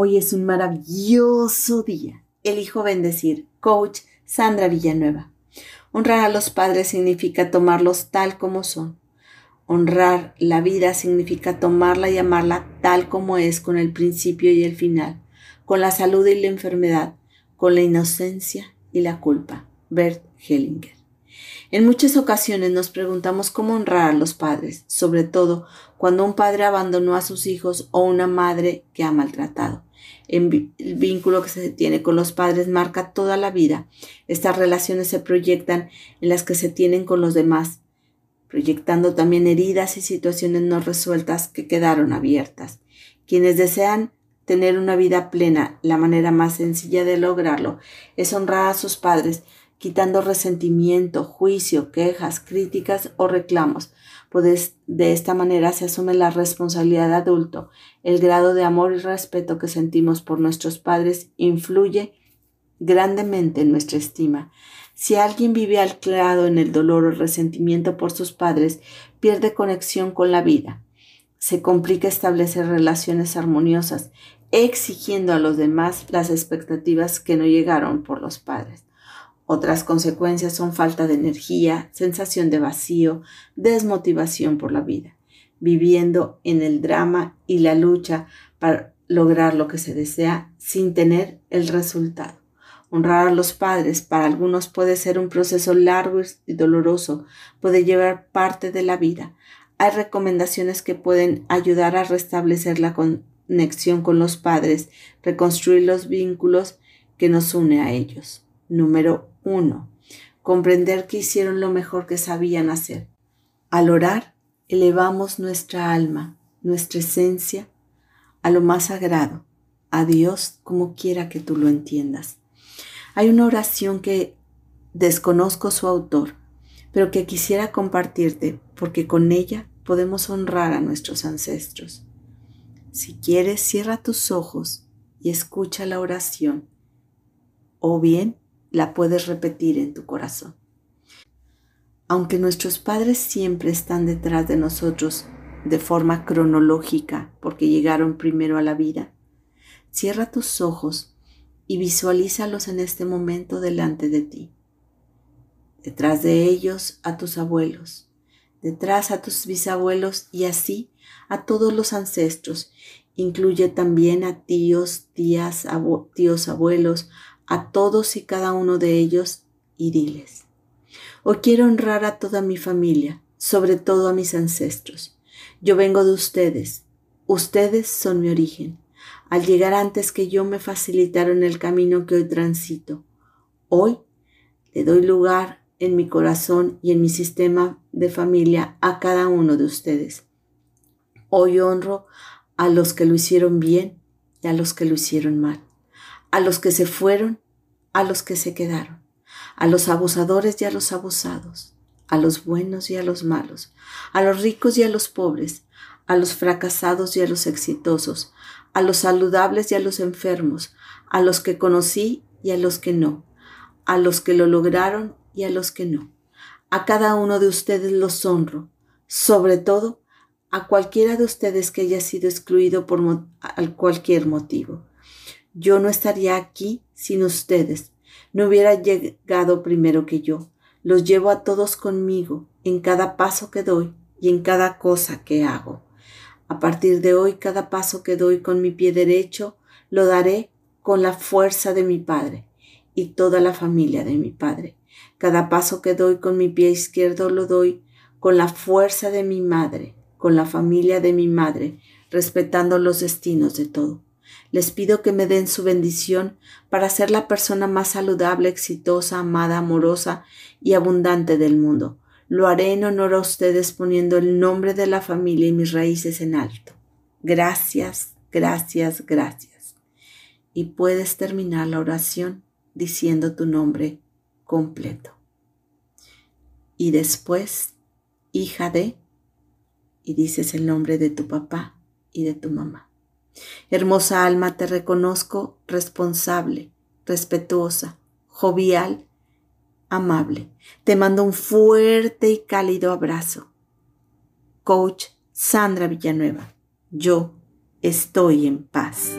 Hoy es un maravilloso día. Elijo bendecir. Coach Sandra Villanueva. Honrar a los padres significa tomarlos tal como son. Honrar la vida significa tomarla y amarla tal como es, con el principio y el final, con la salud y la enfermedad, con la inocencia y la culpa. Bert Hellinger. En muchas ocasiones nos preguntamos cómo honrar a los padres, sobre todo cuando un padre abandonó a sus hijos o una madre que ha maltratado. El vínculo que se tiene con los padres marca toda la vida. Estas relaciones se proyectan en las que se tienen con los demás, proyectando también heridas y situaciones no resueltas que quedaron abiertas. Quienes desean tener una vida plena, la manera más sencilla de lograrlo es honrar a sus padres, quitando resentimiento, juicio, quejas, críticas o reclamos, pues de esta manera se asume la responsabilidad de adulto. El grado de amor y respeto que sentimos por nuestros padres influye grandemente en nuestra estima. Si alguien vive anclado en el dolor o resentimiento por sus padres, pierde conexión con la vida. Se complica establecer relaciones armoniosas, exigiendo a los demás las expectativas que no llegaron por los padres. Otras consecuencias son falta de energía, sensación de vacío, desmotivación por la vida, viviendo en el drama y la lucha para lograr lo que se desea sin tener el resultado. Honrar a los padres para algunos puede ser un proceso largo y doloroso, puede llevar parte de la vida. Hay recomendaciones que pueden ayudar a restablecer la conexión con los padres, reconstruir los vínculos que nos une a ellos. Número 1. Comprender que hicieron lo mejor que sabían hacer. Al orar, elevamos nuestra alma, nuestra esencia, a lo más sagrado, a Dios como quiera que tú lo entiendas. Hay una oración que desconozco su autor, pero que quisiera compartirte porque con ella podemos honrar a nuestros ancestros. Si quieres, cierra tus ojos y escucha la oración, o bien la puedes repetir en tu corazón. Aunque nuestros padres siempre están detrás de nosotros de forma cronológica porque llegaron primero a la vida, cierra tus ojos y visualízalos en este momento delante de ti. Detrás de ellos a tus abuelos, detrás a tus bisabuelos y así a todos los ancestros. Incluye también a tíos, tías, tíos, abuelos, a todos y cada uno de ellos y diles, hoy quiero honrar a toda mi familia, sobre todo a mis ancestros. Yo vengo de ustedes, ustedes son mi origen. Al llegar antes que yo me facilitaron el camino que hoy transito. Hoy le doy lugar en mi corazón y en mi sistema de familia a cada uno de ustedes. Hoy honro a los que lo hicieron bien y a los que lo hicieron mal a los que se fueron, a los que se quedaron, a los abusadores y a los abusados, a los buenos y a los malos, a los ricos y a los pobres, a los fracasados y a los exitosos, a los saludables y a los enfermos, a los que conocí y a los que no, a los que lo lograron y a los que no. A cada uno de ustedes los honro, sobre todo a cualquiera de ustedes que haya sido excluido por cualquier motivo. Yo no estaría aquí sin ustedes. No hubiera llegado primero que yo. Los llevo a todos conmigo en cada paso que doy y en cada cosa que hago. A partir de hoy, cada paso que doy con mi pie derecho, lo daré con la fuerza de mi Padre y toda la familia de mi Padre. Cada paso que doy con mi pie izquierdo lo doy con la fuerza de mi madre, con la familia de mi madre, respetando los destinos de todo. Les pido que me den su bendición para ser la persona más saludable, exitosa, amada, amorosa y abundante del mundo. Lo haré en honor a ustedes poniendo el nombre de la familia y mis raíces en alto. Gracias, gracias, gracias. Y puedes terminar la oración diciendo tu nombre completo. Y después, hija de, y dices el nombre de tu papá y de tu mamá. Hermosa alma, te reconozco responsable, respetuosa, jovial, amable. Te mando un fuerte y cálido abrazo. Coach Sandra Villanueva, yo estoy en paz.